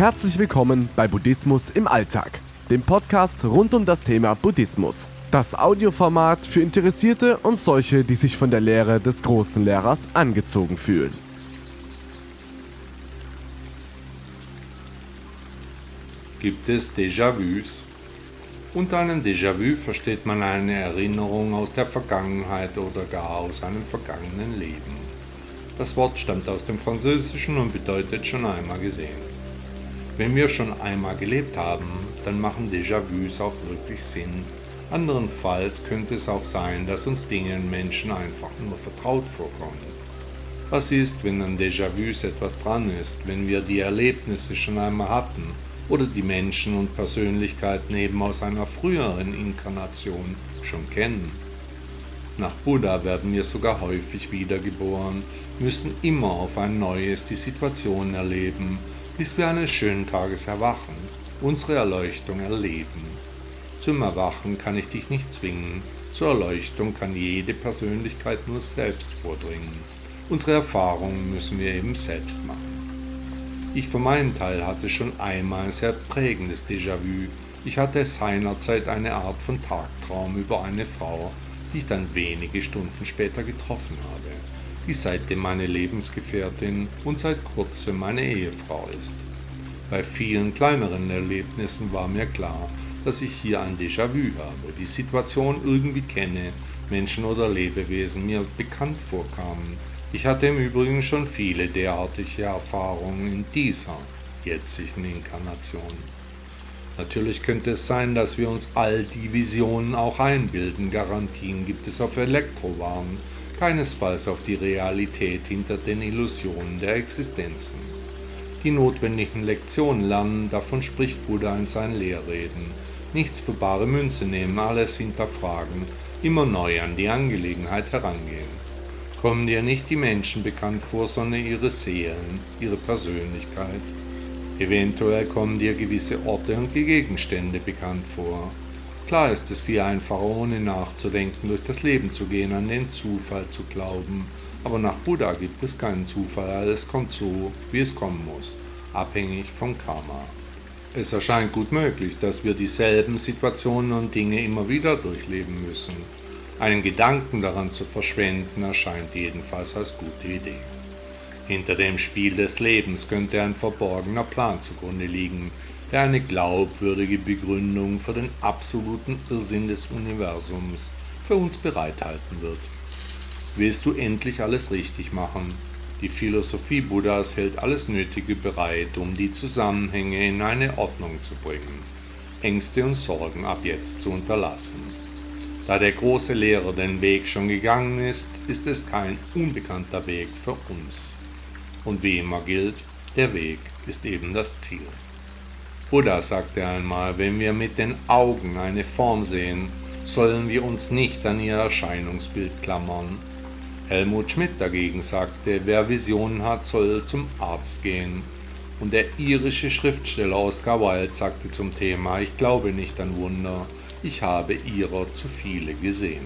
Herzlich willkommen bei Buddhismus im Alltag, dem Podcast rund um das Thema Buddhismus. Das Audioformat für Interessierte und solche, die sich von der Lehre des großen Lehrers angezogen fühlen. Gibt es Déjà-vus? Unter einem Déjà-vu versteht man eine Erinnerung aus der Vergangenheit oder gar aus einem vergangenen Leben. Das Wort stammt aus dem Französischen und bedeutet schon einmal gesehen. Wenn wir schon einmal gelebt haben, dann machen Déjà-vus auch wirklich Sinn. Andernfalls könnte es auch sein, dass uns Dinge und Menschen einfach nur vertraut vorkommen. Was ist, wenn an Déjà-vus etwas dran ist, wenn wir die Erlebnisse schon einmal hatten oder die Menschen und Persönlichkeiten eben aus einer früheren Inkarnation schon kennen? Nach Buddha werden wir sogar häufig wiedergeboren, müssen immer auf ein neues die Situation erleben bis wir eines schönen Tages erwachen, unsere Erleuchtung erleben. Zum Erwachen kann ich dich nicht zwingen, zur Erleuchtung kann jede Persönlichkeit nur selbst vordringen. Unsere Erfahrungen müssen wir eben selbst machen. Ich für meinen Teil hatte schon einmal ein sehr prägendes Déjà-vu. Ich hatte seinerzeit eine Art von Tagtraum über eine Frau, die ich dann wenige Stunden später getroffen habe die seitdem meine Lebensgefährtin und seit kurzem meine Ehefrau ist. Bei vielen kleineren Erlebnissen war mir klar, dass ich hier ein Déjà-vu habe, die Situation irgendwie kenne, Menschen oder Lebewesen mir bekannt vorkamen. Ich hatte im Übrigen schon viele derartige Erfahrungen in dieser jetzigen Inkarnation. Natürlich könnte es sein, dass wir uns all die Visionen auch einbilden. Garantien gibt es auf Elektrowaren, keinesfalls auf die Realität hinter den Illusionen der Existenzen. Die notwendigen Lektionen lernen, davon spricht Buddha in seinen Lehrreden. Nichts für bare Münze nehmen, alles hinterfragen, immer neu an die Angelegenheit herangehen. Kommen dir nicht die Menschen bekannt vor, sondern ihre Seelen, ihre Persönlichkeit. Eventuell kommen dir gewisse Orte und Gegenstände bekannt vor. Klar ist es viel einfacher, ohne nachzudenken, durch das Leben zu gehen, an den Zufall zu glauben. Aber nach Buddha gibt es keinen Zufall, alles kommt so, wie es kommen muss, abhängig vom Karma. Es erscheint gut möglich, dass wir dieselben Situationen und Dinge immer wieder durchleben müssen. Einen Gedanken daran zu verschwenden erscheint jedenfalls als gute Idee. Hinter dem Spiel des Lebens könnte ein verborgener Plan zugrunde liegen, der eine glaubwürdige Begründung für den absoluten Irrsinn des Universums für uns bereithalten wird. Willst du endlich alles richtig machen? Die Philosophie Buddhas hält alles Nötige bereit, um die Zusammenhänge in eine Ordnung zu bringen, Ängste und Sorgen ab jetzt zu unterlassen. Da der große Lehrer den Weg schon gegangen ist, ist es kein unbekannter Weg für uns. Und wie immer gilt, der Weg ist eben das Ziel. Buddha sagte einmal, wenn wir mit den Augen eine Form sehen, sollen wir uns nicht an ihr Erscheinungsbild klammern. Helmut Schmidt dagegen sagte, wer Visionen hat, soll zum Arzt gehen. Und der irische Schriftsteller Oscar Wilde sagte zum Thema, ich glaube nicht an Wunder, ich habe ihrer zu viele gesehen.